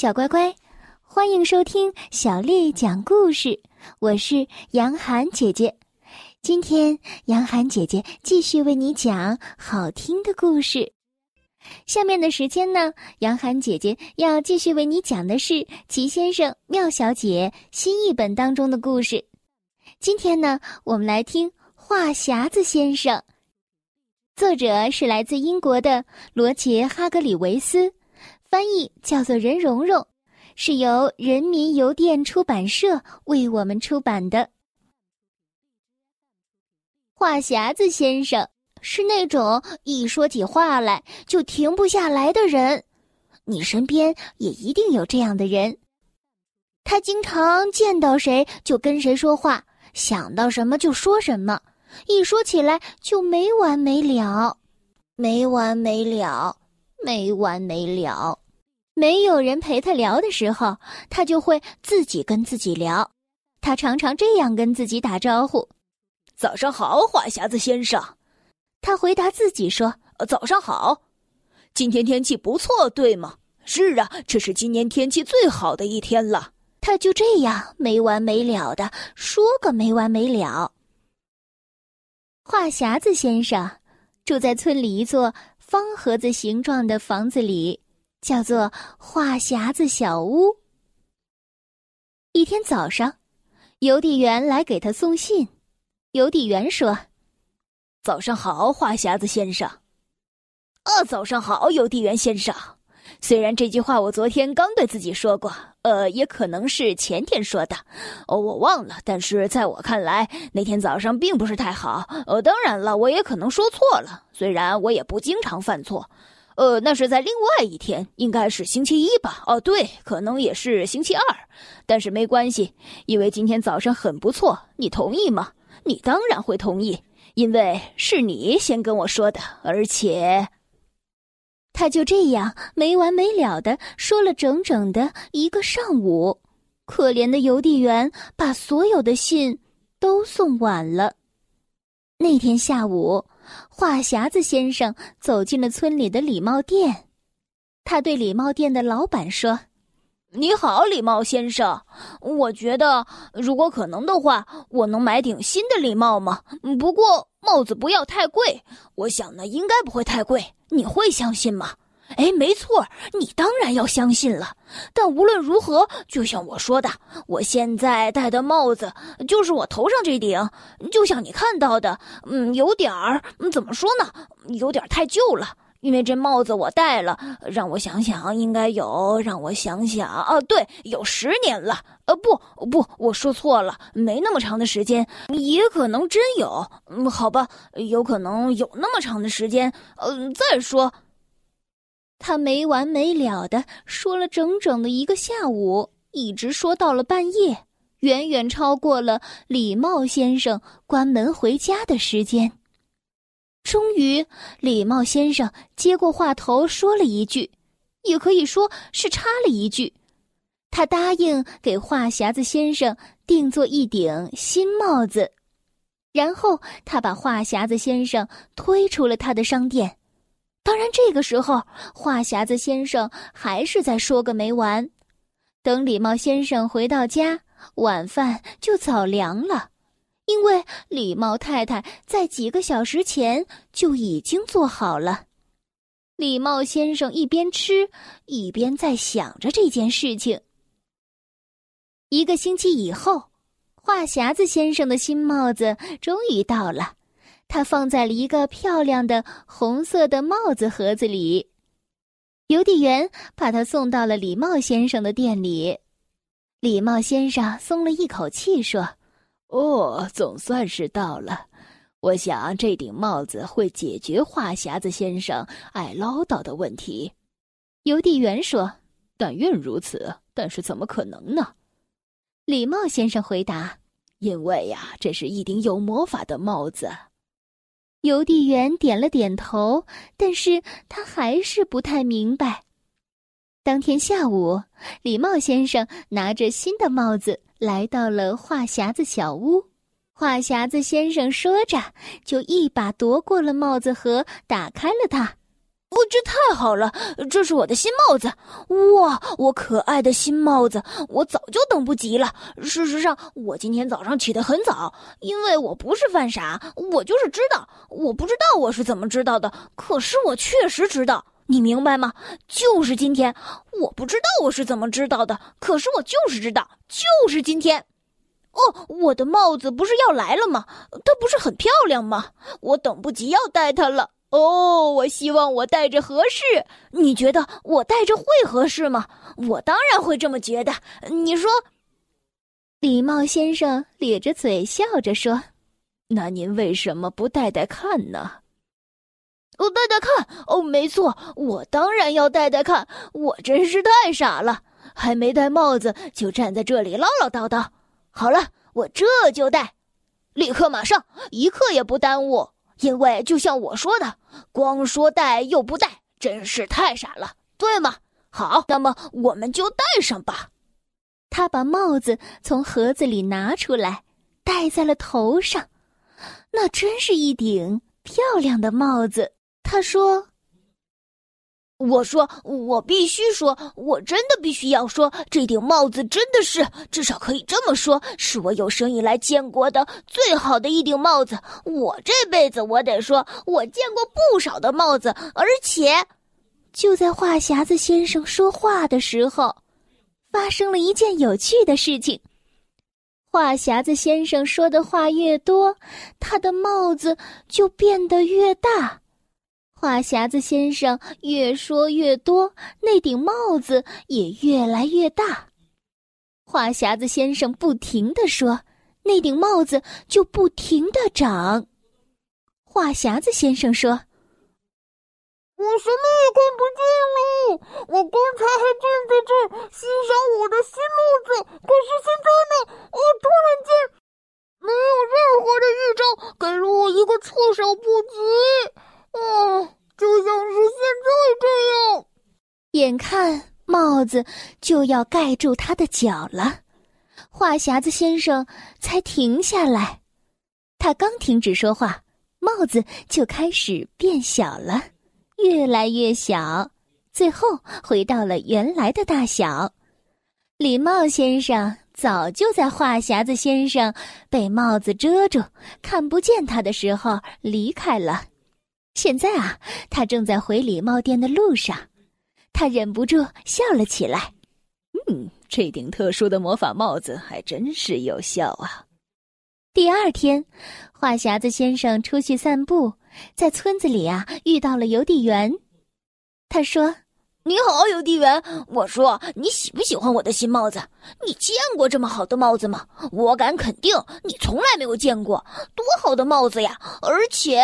小乖乖，欢迎收听小丽讲故事。我是杨涵姐姐，今天杨涵姐姐继续为你讲好听的故事。下面的时间呢，杨涵姐姐要继续为你讲的是《齐先生妙小姐》新译本当中的故事。今天呢，我们来听《话匣子先生》，作者是来自英国的罗杰·哈格里维斯。翻译叫做任蓉蓉，是由人民邮电出版社为我们出版的。话匣子先生是那种一说起话来就停不下来的人，你身边也一定有这样的人。他经常见到谁就跟谁说话，想到什么就说什么，一说起来就没完没了，没完没了。没完没了，没有人陪他聊的时候，他就会自己跟自己聊。他常常这样跟自己打招呼：“早上好，话匣子先生。”他回答自己说：“早上好。”今天天气不错，对吗？是啊，这是今年天气最好的一天了。他就这样没完没了的说个没完没了。话匣子先生住在村里一座。方盒子形状的房子里，叫做话匣子小屋。一天早上，邮递员来给他送信。邮递员说：“早上好，话匣子先生。”“啊，早上好，邮递员先生。”虽然这句话我昨天刚对自己说过，呃，也可能是前天说的，哦，我忘了。但是在我看来，那天早上并不是太好。呃，当然了，我也可能说错了。虽然我也不经常犯错，呃，那是在另外一天，应该是星期一吧？哦，对，可能也是星期二。但是没关系，因为今天早上很不错。你同意吗？你当然会同意，因为是你先跟我说的，而且。他就这样没完没了的说了整整的一个上午，可怜的邮递员把所有的信都送晚了。那天下午，话匣子先生走进了村里的礼帽店，他对礼帽店的老板说：“你好，礼帽先生，我觉得如果可能的话，我能买顶新的礼帽吗？不过帽子不要太贵，我想呢，应该不会太贵。”你会相信吗？哎，没错，你当然要相信了。但无论如何，就像我说的，我现在戴的帽子就是我头上这顶，就像你看到的，嗯，有点儿，怎么说呢？有点太旧了。因为这帽子我戴了，让我想想，应该有，让我想想啊，对，有十年了。呃，不不，我说错了，没那么长的时间，也可能真有。嗯，好吧，有可能有那么长的时间。嗯，再说，他没完没了的说了整整的一个下午，一直说到了半夜，远远超过了礼貌先生关门回家的时间。终于，礼貌先生接过话头，说了一句，也可以说是插了一句。他答应给话匣子先生定做一顶新帽子，然后他把话匣子先生推出了他的商店。当然，这个时候话匣子先生还是在说个没完。等礼帽先生回到家，晚饭就早凉了。因为礼貌太太在几个小时前就已经做好了，礼貌先生一边吃一边在想着这件事情。一个星期以后，话匣子先生的新帽子终于到了，他放在了一个漂亮的红色的帽子盒子里。邮递员把他送到了礼帽先生的店里，礼帽先生松了一口气说。哦，总算是到了。我想这顶帽子会解决话匣子先生爱唠叨的问题。邮递员说：“但愿如此，但是怎么可能呢？”礼帽先生回答：“因为呀，这是一顶有魔法的帽子。”邮递员点了点头，但是他还是不太明白。当天下午，礼帽先生拿着新的帽子。来到了话匣子小屋，话匣子先生说着，就一把夺过了帽子盒，打开了它。哦，这太好了！这是我的新帽子，哇，我可爱的新帽子，我早就等不及了。事实上，我今天早上起得很早，因为我不是犯傻，我就是知道。我不知道我是怎么知道的，可是我确实知道，你明白吗？就是今天，我不知道我是怎么知道的，可是我就是知道，就是今天。哦，我的帽子不是要来了吗？它不是很漂亮吗？我等不及要戴它了。哦，我希望我戴着合适。你觉得我戴着会合适吗？我当然会这么觉得。你说，礼貌先生咧着嘴笑着说：“那您为什么不戴戴看呢？”我戴戴看。哦，没错，我当然要戴戴看。我真是太傻了，还没戴帽子就站在这里唠唠叨叨。好了，我这就戴，立刻马上，一刻也不耽误。因为就像我说的，光说戴又不戴，真是太傻了，对吗？好，那么我们就戴上吧。他把帽子从盒子里拿出来，戴在了头上，那真是一顶漂亮的帽子。他说。我说，我必须说，我真的必须要说，这顶帽子真的是，至少可以这么说，是我有生以来见过的最好的一顶帽子。我这辈子，我得说，我见过不少的帽子，而且，就在话匣子先生说话的时候，发生了一件有趣的事情。话匣子先生说的话越多，他的帽子就变得越大。话匣子先生越说越多，那顶帽子也越来越大。话匣子先生不停的说，那顶帽子就不停的长。话匣子先生说：“我什么也看不见了，我刚才还站在这儿欣赏我的新帽子，可是现在呢，我突然间没有任何的预兆，给了我一个措手不及。”哦，就像是现在这样。眼看帽子就要盖住他的脚了，话匣子先生才停下来。他刚停止说话，帽子就开始变小了，越来越小，最后回到了原来的大小。礼帽先生早就在话匣子先生被帽子遮住、看不见他的时候离开了。现在啊，他正在回礼帽店的路上，他忍不住笑了起来。嗯，这顶特殊的魔法帽子还真是有效啊！第二天，话匣子先生出去散步，在村子里啊遇到了邮递员。他说：“你好，邮递员。我说你喜不喜欢我的新帽子？你见过这么好的帽子吗？我敢肯定，你从来没有见过。多好的帽子呀！而且……”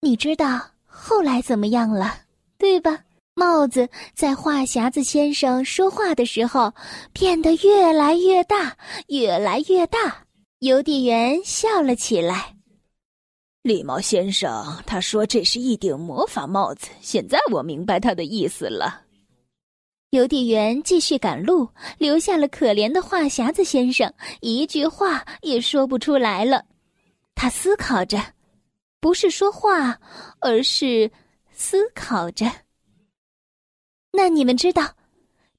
你知道后来怎么样了，对吧？帽子在话匣子先生说话的时候变得越来越大，越来越大。邮递员笑了起来。礼貌先生，他说这是一顶魔法帽子。现在我明白他的意思了。邮递员继续赶路，留下了可怜的话匣子先生，一句话也说不出来了。他思考着。不是说话，而是思考着。那你们知道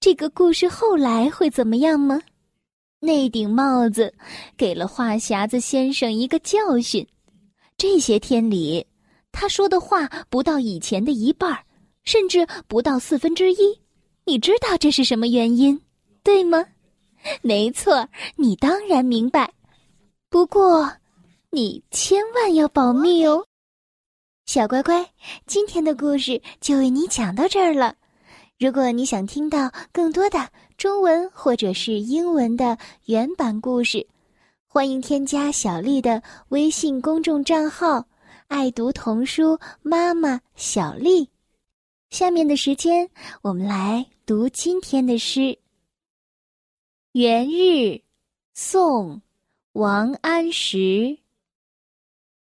这个故事后来会怎么样吗？那顶帽子给了话匣子先生一个教训。这些天里，他说的话不到以前的一半甚至不到四分之一。你知道这是什么原因，对吗？没错，你当然明白。不过。你千万要保密哦，小乖乖，今天的故事就为你讲到这儿了。如果你想听到更多的中文或者是英文的原版故事，欢迎添加小丽的微信公众账号“爱读童书妈妈小丽”。下面的时间，我们来读今天的诗《元日》，宋·王安石。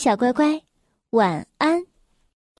小乖乖，晚安。